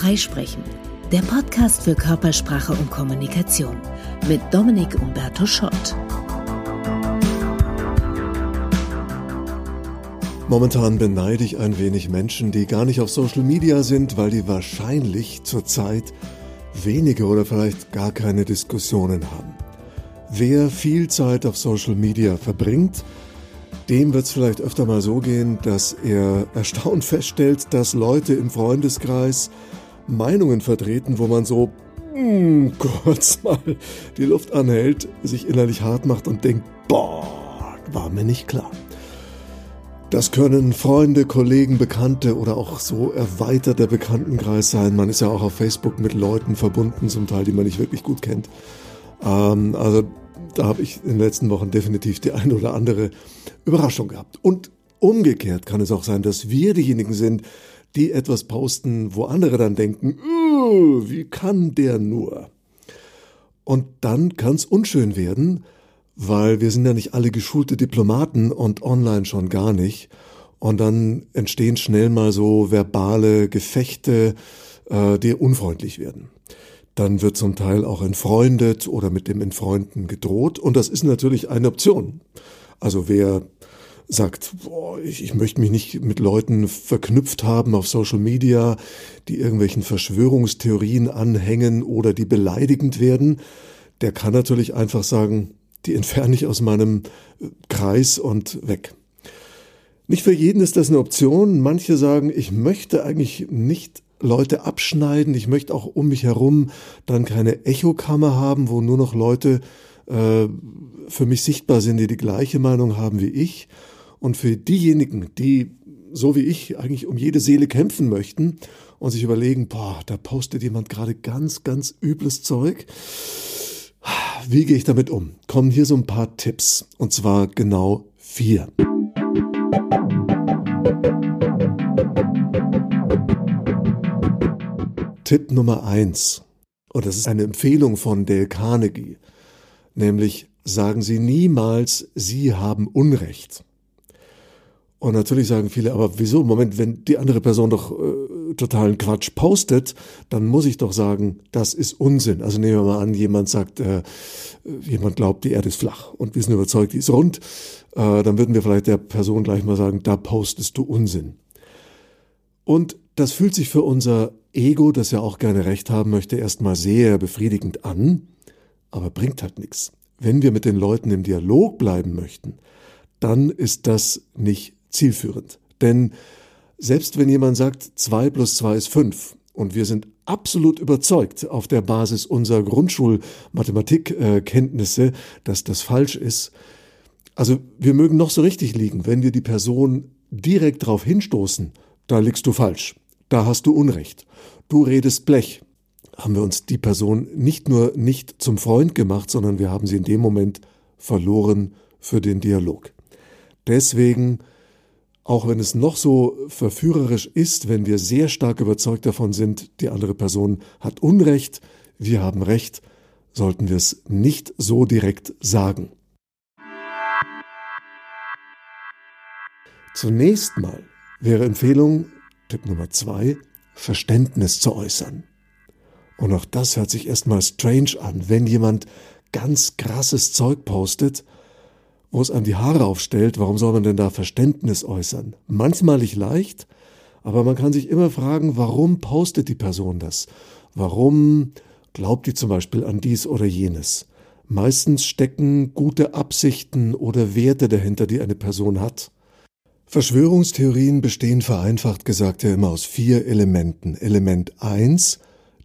Freisprechen, der Podcast für Körpersprache und Kommunikation mit Dominik Umberto Schott. Momentan beneide ich ein wenig Menschen, die gar nicht auf Social Media sind, weil die wahrscheinlich zurzeit wenige oder vielleicht gar keine Diskussionen haben. Wer viel Zeit auf Social Media verbringt, dem wird es vielleicht öfter mal so gehen, dass er erstaunt feststellt, dass Leute im Freundeskreis Meinungen vertreten, wo man so mm, kurz mal die Luft anhält, sich innerlich hart macht und denkt, boah, war mir nicht klar. Das können Freunde, Kollegen, Bekannte oder auch so erweiterter Bekanntenkreis sein. Man ist ja auch auf Facebook mit Leuten verbunden, zum Teil, die man nicht wirklich gut kennt. Ähm, also da habe ich in den letzten Wochen definitiv die eine oder andere Überraschung gehabt. Und umgekehrt kann es auch sein, dass wir diejenigen sind, die etwas posten, wo andere dann denken, wie kann der nur? Und dann kann es unschön werden, weil wir sind ja nicht alle geschulte Diplomaten und online schon gar nicht. Und dann entstehen schnell mal so verbale Gefechte, äh, die unfreundlich werden. Dann wird zum Teil auch entfreundet oder mit dem Entfreunden gedroht. Und das ist natürlich eine Option. Also wer sagt, boah, ich, ich möchte mich nicht mit Leuten verknüpft haben auf Social Media, die irgendwelchen Verschwörungstheorien anhängen oder die beleidigend werden, der kann natürlich einfach sagen, die entferne ich aus meinem äh, Kreis und weg. Nicht für jeden ist das eine Option. Manche sagen, ich möchte eigentlich nicht Leute abschneiden. Ich möchte auch um mich herum dann keine Echokammer haben, wo nur noch Leute äh, für mich sichtbar sind, die die gleiche Meinung haben wie ich. Und für diejenigen, die so wie ich eigentlich um jede Seele kämpfen möchten und sich überlegen, boah, da postet jemand gerade ganz, ganz übles Zeug. Wie gehe ich damit um? Kommen hier so ein paar Tipps. Und zwar genau vier. Tipp Nummer eins, und das ist eine Empfehlung von Dale Carnegie, nämlich sagen Sie niemals, Sie haben Unrecht. Und natürlich sagen viele, aber wieso? Moment, wenn die andere Person doch äh, totalen Quatsch postet, dann muss ich doch sagen, das ist Unsinn. Also nehmen wir mal an, jemand sagt, äh, jemand glaubt, die Erde ist flach und wir sind überzeugt, die ist rund. Äh, dann würden wir vielleicht der Person gleich mal sagen, da postest du Unsinn. Und das fühlt sich für unser Ego, das ja auch gerne recht haben möchte, erstmal sehr befriedigend an, aber bringt halt nichts. Wenn wir mit den Leuten im Dialog bleiben möchten, dann ist das nicht zielführend. Denn selbst wenn jemand sagt, zwei plus zwei ist fünf und wir sind absolut überzeugt auf der Basis unserer Grundschulmathematikkenntnisse, dass das falsch ist, also wir mögen noch so richtig liegen, wenn wir die Person direkt darauf hinstoßen, da liegst du falsch da hast du Unrecht. Du redest Blech. Haben wir uns die Person nicht nur nicht zum Freund gemacht, sondern wir haben sie in dem Moment verloren für den Dialog. Deswegen, auch wenn es noch so verführerisch ist, wenn wir sehr stark überzeugt davon sind, die andere Person hat Unrecht, wir haben Recht, sollten wir es nicht so direkt sagen. Zunächst mal wäre Empfehlung, Tipp Nummer zwei, Verständnis zu äußern. Und auch das hört sich erstmal strange an, wenn jemand ganz krasses Zeug postet, wo es einem die Haare aufstellt, warum soll man denn da Verständnis äußern? Manchmal nicht leicht, aber man kann sich immer fragen, warum postet die Person das? Warum glaubt die zum Beispiel an dies oder jenes? Meistens stecken gute Absichten oder Werte dahinter, die eine Person hat. Verschwörungstheorien bestehen vereinfacht gesagt ja immer aus vier Elementen. Element eins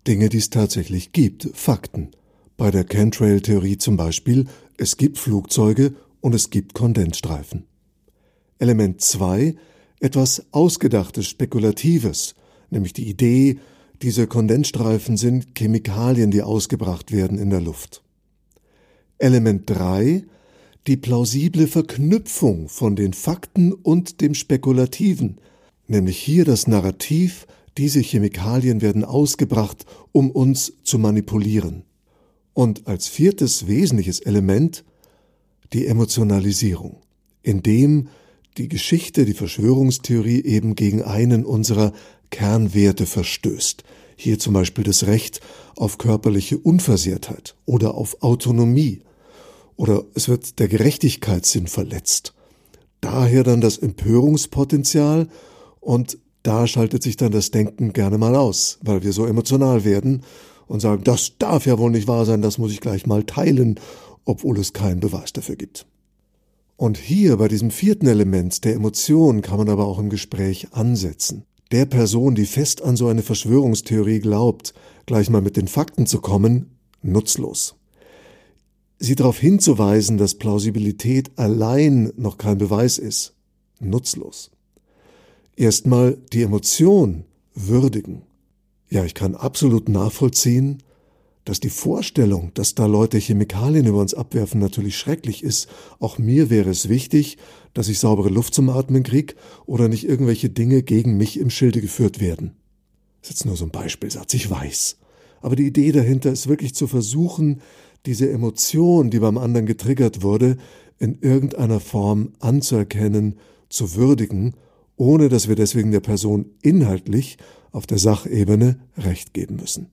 Dinge, die es tatsächlich gibt, Fakten. Bei der Chemtrail-Theorie zum Beispiel, es gibt Flugzeuge und es gibt Kondensstreifen. Element zwei etwas Ausgedachtes, Spekulatives, nämlich die Idee, diese Kondensstreifen sind Chemikalien, die ausgebracht werden in der Luft. Element drei die plausible Verknüpfung von den Fakten und dem Spekulativen, nämlich hier das Narrativ, diese Chemikalien werden ausgebracht, um uns zu manipulieren. Und als viertes wesentliches Element die Emotionalisierung, indem die Geschichte, die Verschwörungstheorie eben gegen einen unserer Kernwerte verstößt. Hier zum Beispiel das Recht auf körperliche Unversehrtheit oder auf Autonomie. Oder es wird der Gerechtigkeitssinn verletzt. Daher dann das Empörungspotenzial und da schaltet sich dann das Denken gerne mal aus, weil wir so emotional werden und sagen, das darf ja wohl nicht wahr sein, das muss ich gleich mal teilen, obwohl es keinen Beweis dafür gibt. Und hier bei diesem vierten Element der Emotion kann man aber auch im Gespräch ansetzen. Der Person, die fest an so eine Verschwörungstheorie glaubt, gleich mal mit den Fakten zu kommen, nutzlos. Sie darauf hinzuweisen, dass Plausibilität allein noch kein Beweis ist, nutzlos. Erstmal die Emotion würdigen. Ja, ich kann absolut nachvollziehen, dass die Vorstellung, dass da Leute Chemikalien über uns abwerfen, natürlich schrecklich ist. Auch mir wäre es wichtig, dass ich saubere Luft zum Atmen krieg oder nicht irgendwelche Dinge gegen mich im Schilde geführt werden. Das ist jetzt nur so ein Beispielsatz, ich weiß. Aber die Idee dahinter ist wirklich zu versuchen, diese Emotion, die beim anderen getriggert wurde, in irgendeiner Form anzuerkennen, zu würdigen, ohne dass wir deswegen der Person inhaltlich auf der Sachebene Recht geben müssen.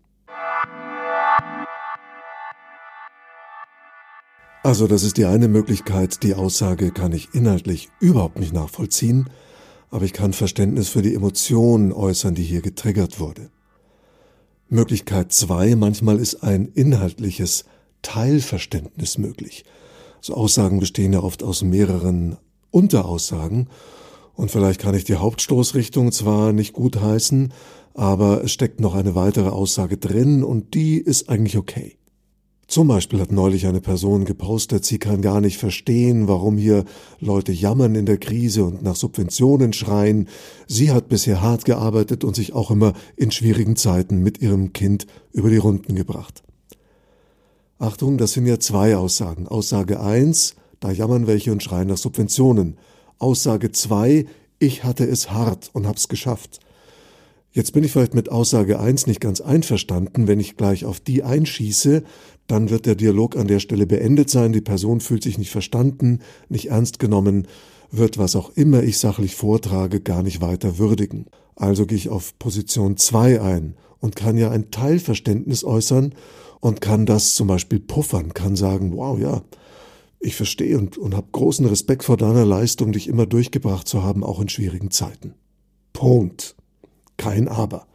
Also das ist die eine Möglichkeit, die Aussage kann ich inhaltlich überhaupt nicht nachvollziehen, aber ich kann Verständnis für die Emotionen äußern, die hier getriggert wurde. Möglichkeit zwei, manchmal ist ein inhaltliches Teilverständnis möglich. So Aussagen bestehen ja oft aus mehreren Unteraussagen und vielleicht kann ich die Hauptstoßrichtung zwar nicht gut heißen, aber es steckt noch eine weitere Aussage drin und die ist eigentlich okay. Zum Beispiel hat neulich eine Person gepostet, sie kann gar nicht verstehen, warum hier Leute jammern in der Krise und nach Subventionen schreien. Sie hat bisher hart gearbeitet und sich auch immer in schwierigen Zeiten mit ihrem Kind über die Runden gebracht. Achtung, das sind ja zwei Aussagen. Aussage eins, da jammern welche und schreien nach Subventionen. Aussage zwei, ich hatte es hart und hab's geschafft. Jetzt bin ich vielleicht mit Aussage eins nicht ganz einverstanden. Wenn ich gleich auf die einschieße, dann wird der Dialog an der Stelle beendet sein, die Person fühlt sich nicht verstanden, nicht ernst genommen, wird was auch immer ich sachlich vortrage gar nicht weiter würdigen. Also gehe ich auf Position 2 ein und kann ja ein Teilverständnis äußern und kann das zum Beispiel puffern, kann sagen, wow, ja, ich verstehe und, und habe großen Respekt vor deiner Leistung, dich immer durchgebracht zu haben, auch in schwierigen Zeiten. Punkt. Kein Aber.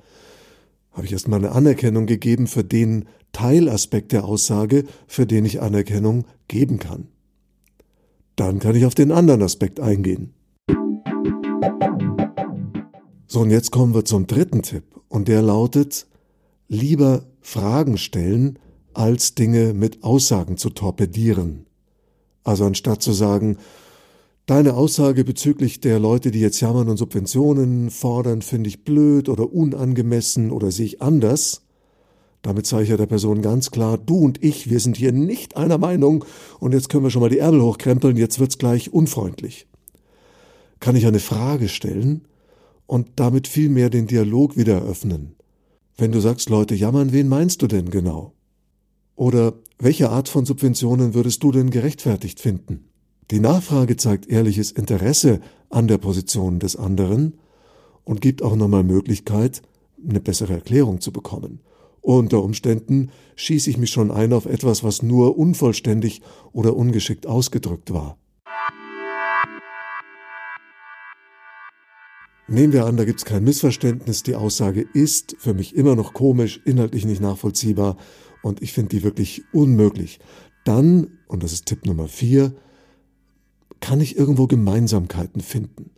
Habe ich erstmal eine Anerkennung gegeben für den Teilaspekt der Aussage, für den ich Anerkennung geben kann. Dann kann ich auf den anderen Aspekt eingehen. So, und jetzt kommen wir zum dritten Tipp. Und der lautet, lieber Fragen stellen, als Dinge mit Aussagen zu torpedieren. Also anstatt zu sagen, deine Aussage bezüglich der Leute, die jetzt jammern und Subventionen fordern, finde ich blöd oder unangemessen oder sehe ich anders, damit zeige ich ja der Person ganz klar, du und ich, wir sind hier nicht einer Meinung und jetzt können wir schon mal die Ärmel hochkrempeln, jetzt wird's gleich unfreundlich. Kann ich eine Frage stellen und damit viel mehr den Dialog wieder eröffnen. Wenn du sagst, Leute jammern, wen meinst du denn genau? Oder welche Art von Subventionen würdest du denn gerechtfertigt finden? Die Nachfrage zeigt ehrliches Interesse an der Position des anderen und gibt auch nochmal Möglichkeit, eine bessere Erklärung zu bekommen. Unter Umständen schieße ich mich schon ein auf etwas, was nur unvollständig oder ungeschickt ausgedrückt war. Nehmen wir an, da gibt es kein Missverständnis. Die Aussage ist für mich immer noch komisch, inhaltlich nicht nachvollziehbar und ich finde die wirklich unmöglich. Dann, und das ist Tipp Nummer vier, kann ich irgendwo Gemeinsamkeiten finden.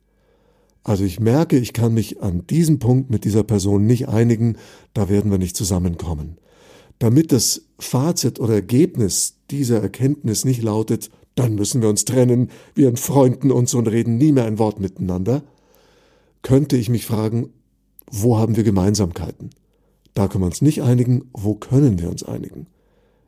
Also ich merke, ich kann mich an diesem Punkt mit dieser Person nicht einigen, da werden wir nicht zusammenkommen. Damit das Fazit oder Ergebnis dieser Erkenntnis nicht lautet, dann müssen wir uns trennen, wir entfreunden uns und reden nie mehr ein Wort miteinander, könnte ich mich fragen, wo haben wir Gemeinsamkeiten? Da können wir uns nicht einigen, wo können wir uns einigen?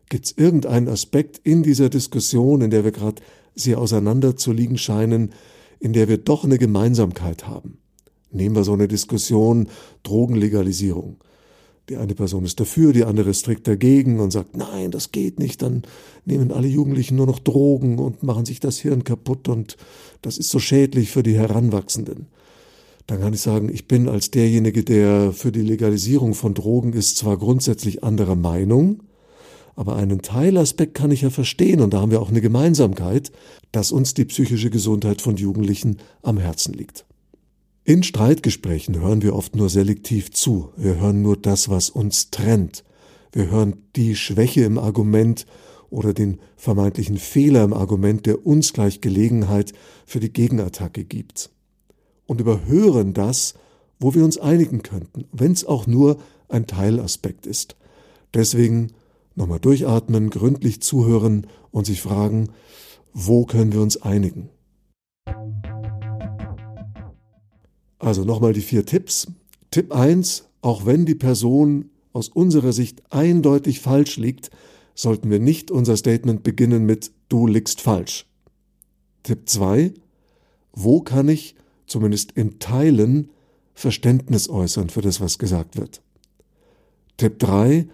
Gibt es irgendeinen Aspekt in dieser Diskussion, in der wir gerade sehr auseinander zu liegen scheinen, in der wir doch eine Gemeinsamkeit haben. Nehmen wir so eine Diskussion Drogenlegalisierung. Die eine Person ist dafür, die andere ist strikt dagegen und sagt, nein, das geht nicht, dann nehmen alle Jugendlichen nur noch Drogen und machen sich das Hirn kaputt und das ist so schädlich für die Heranwachsenden. dann kann ich sagen, ich bin als derjenige, der für die Legalisierung von Drogen ist, zwar grundsätzlich anderer Meinung, aber einen Teilaspekt kann ich ja verstehen und da haben wir auch eine Gemeinsamkeit, dass uns die psychische Gesundheit von Jugendlichen am Herzen liegt. In Streitgesprächen hören wir oft nur selektiv zu. Wir hören nur das, was uns trennt. Wir hören die Schwäche im Argument oder den vermeintlichen Fehler im Argument, der uns gleich Gelegenheit für die Gegenattacke gibt. Und überhören das, wo wir uns einigen könnten, wenn es auch nur ein Teilaspekt ist. Deswegen nochmal durchatmen, gründlich zuhören und sich fragen, wo können wir uns einigen? Also nochmal die vier Tipps. Tipp 1, auch wenn die Person aus unserer Sicht eindeutig falsch liegt, sollten wir nicht unser Statement beginnen mit Du liegst falsch. Tipp 2, wo kann ich zumindest in Teilen Verständnis äußern für das, was gesagt wird? Tipp 3,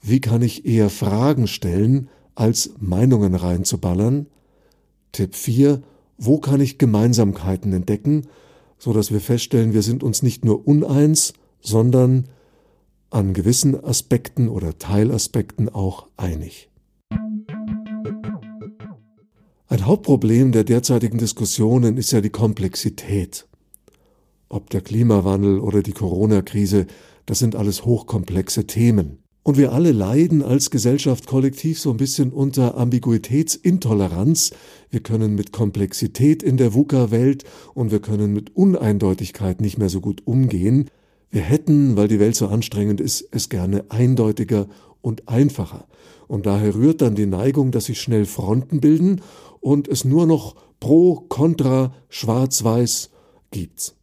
wie kann ich eher Fragen stellen, als Meinungen reinzuballern? Tipp 4, wo kann ich Gemeinsamkeiten entdecken, so dass wir feststellen, wir sind uns nicht nur uneins, sondern an gewissen Aspekten oder Teilaspekten auch einig. Ein Hauptproblem der derzeitigen Diskussionen ist ja die Komplexität. Ob der Klimawandel oder die Corona-Krise, das sind alles hochkomplexe Themen. Und wir alle leiden als Gesellschaft kollektiv so ein bisschen unter Ambiguitätsintoleranz. Wir können mit Komplexität in der VUCA-Welt und wir können mit Uneindeutigkeit nicht mehr so gut umgehen. Wir hätten, weil die Welt so anstrengend ist, es gerne eindeutiger und einfacher. Und daher rührt dann die Neigung, dass sich schnell Fronten bilden und es nur noch pro, contra, schwarz-weiß gibt,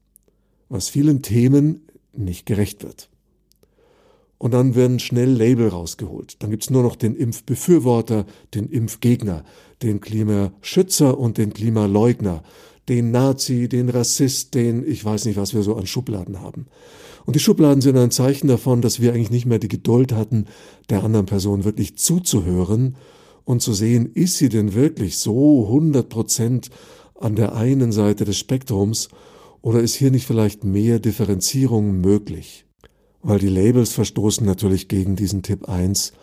was vielen Themen nicht gerecht wird. Und dann werden schnell Label rausgeholt. Dann gibt's nur noch den Impfbefürworter, den Impfgegner, den Klimaschützer und den Klimaleugner, den Nazi, den Rassist, den ich weiß nicht, was wir so an Schubladen haben. Und die Schubladen sind ein Zeichen davon, dass wir eigentlich nicht mehr die Geduld hatten, der anderen Person wirklich zuzuhören und zu sehen, ist sie denn wirklich so 100 Prozent an der einen Seite des Spektrums oder ist hier nicht vielleicht mehr Differenzierung möglich? Weil die Labels verstoßen natürlich gegen diesen Tipp 1.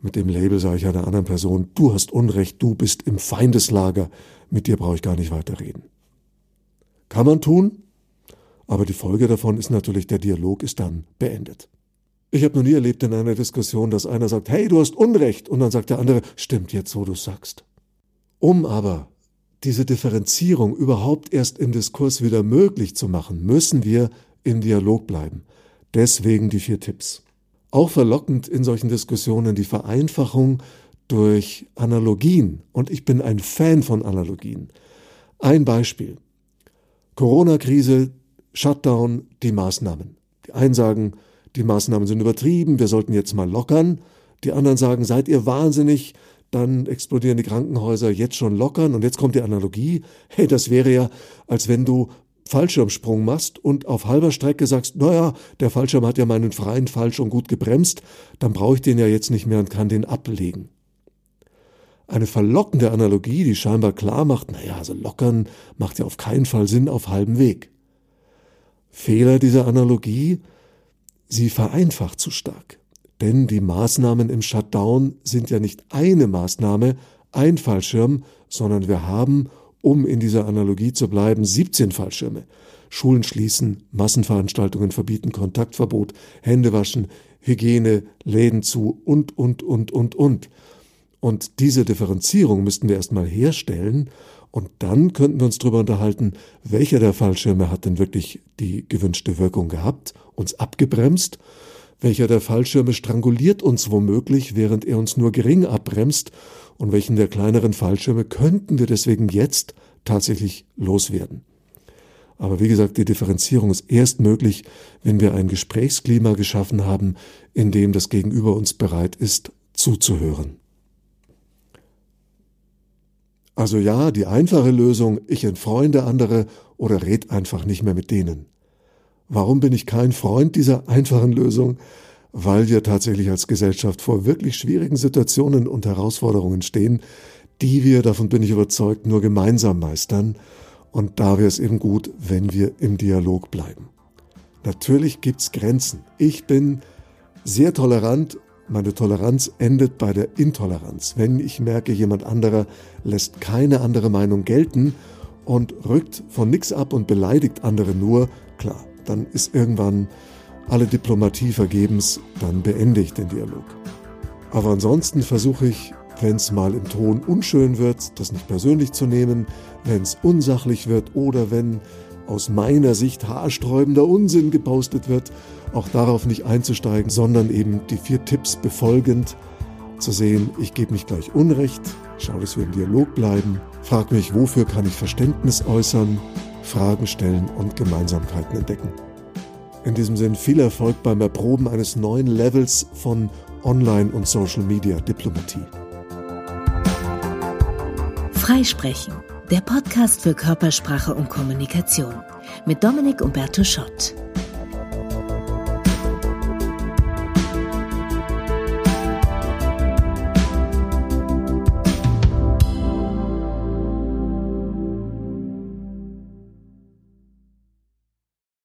Mit dem Label sage ich einer anderen Person, du hast Unrecht, du bist im Feindeslager, mit dir brauche ich gar nicht weiterreden. Kann man tun, aber die Folge davon ist natürlich, der Dialog ist dann beendet. Ich habe noch nie erlebt in einer Diskussion, dass einer sagt, hey, du hast Unrecht, und dann sagt der andere, stimmt jetzt, wo du sagst. Um aber diese Differenzierung überhaupt erst im Diskurs wieder möglich zu machen, müssen wir im Dialog bleiben. Deswegen die vier Tipps. Auch verlockend in solchen Diskussionen die Vereinfachung durch Analogien. Und ich bin ein Fan von Analogien. Ein Beispiel. Corona-Krise, Shutdown, die Maßnahmen. Die einen sagen, die Maßnahmen sind übertrieben, wir sollten jetzt mal lockern. Die anderen sagen, seid ihr wahnsinnig, dann explodieren die Krankenhäuser jetzt schon lockern. Und jetzt kommt die Analogie. Hey, das wäre ja, als wenn du Fallschirmsprung machst und auf halber Strecke sagst, naja, der Fallschirm hat ja meinen freien Fall schon gut gebremst, dann brauche ich den ja jetzt nicht mehr und kann den ablegen. Eine verlockende Analogie, die scheinbar klar macht, naja, also lockern macht ja auf keinen Fall Sinn auf halbem Weg. Fehler dieser Analogie, sie vereinfacht zu stark. Denn die Maßnahmen im Shutdown sind ja nicht eine Maßnahme, ein Fallschirm, sondern wir haben, um in dieser Analogie zu bleiben, 17 Fallschirme. Schulen schließen, Massenveranstaltungen verbieten, Kontaktverbot, Hände waschen, Hygiene, Läden zu und, und, und, und, und. Und diese Differenzierung müssten wir erstmal herstellen und dann könnten wir uns darüber unterhalten, welcher der Fallschirme hat denn wirklich die gewünschte Wirkung gehabt, uns abgebremst, welcher der Fallschirme stranguliert uns womöglich, während er uns nur gering abbremst und welchen der kleineren Fallschirme könnten wir deswegen jetzt tatsächlich loswerden. Aber wie gesagt, die Differenzierung ist erst möglich, wenn wir ein Gesprächsklima geschaffen haben, in dem das Gegenüber uns bereit ist, zuzuhören. Also ja, die einfache Lösung, ich entfreunde andere oder red einfach nicht mehr mit denen. Warum bin ich kein Freund dieser einfachen Lösung? Weil wir tatsächlich als Gesellschaft vor wirklich schwierigen Situationen und Herausforderungen stehen, die wir, davon bin ich überzeugt, nur gemeinsam meistern. Und da wäre es eben gut, wenn wir im Dialog bleiben. Natürlich gibt's Grenzen. Ich bin sehr tolerant. Meine Toleranz endet bei der Intoleranz. Wenn ich merke, jemand anderer lässt keine andere Meinung gelten und rückt von nichts ab und beleidigt andere nur, klar, dann ist irgendwann alle Diplomatie vergebens, dann beende ich den Dialog. Aber ansonsten versuche ich, wenn es mal im Ton unschön wird, das nicht persönlich zu nehmen, wenn es unsachlich wird oder wenn aus meiner Sicht haarsträubender Unsinn gepostet wird, auch darauf nicht einzusteigen, sondern eben die vier Tipps befolgend zu sehen, ich gebe nicht gleich Unrecht, schaue, dass wir im Dialog bleiben, frag mich, wofür kann ich Verständnis äußern, Fragen stellen und Gemeinsamkeiten entdecken. In diesem Sinn viel Erfolg beim Erproben eines neuen Levels von Online- und Social-Media-Diplomatie. Freisprechen, der Podcast für Körpersprache und Kommunikation mit Dominik Umberto Schott.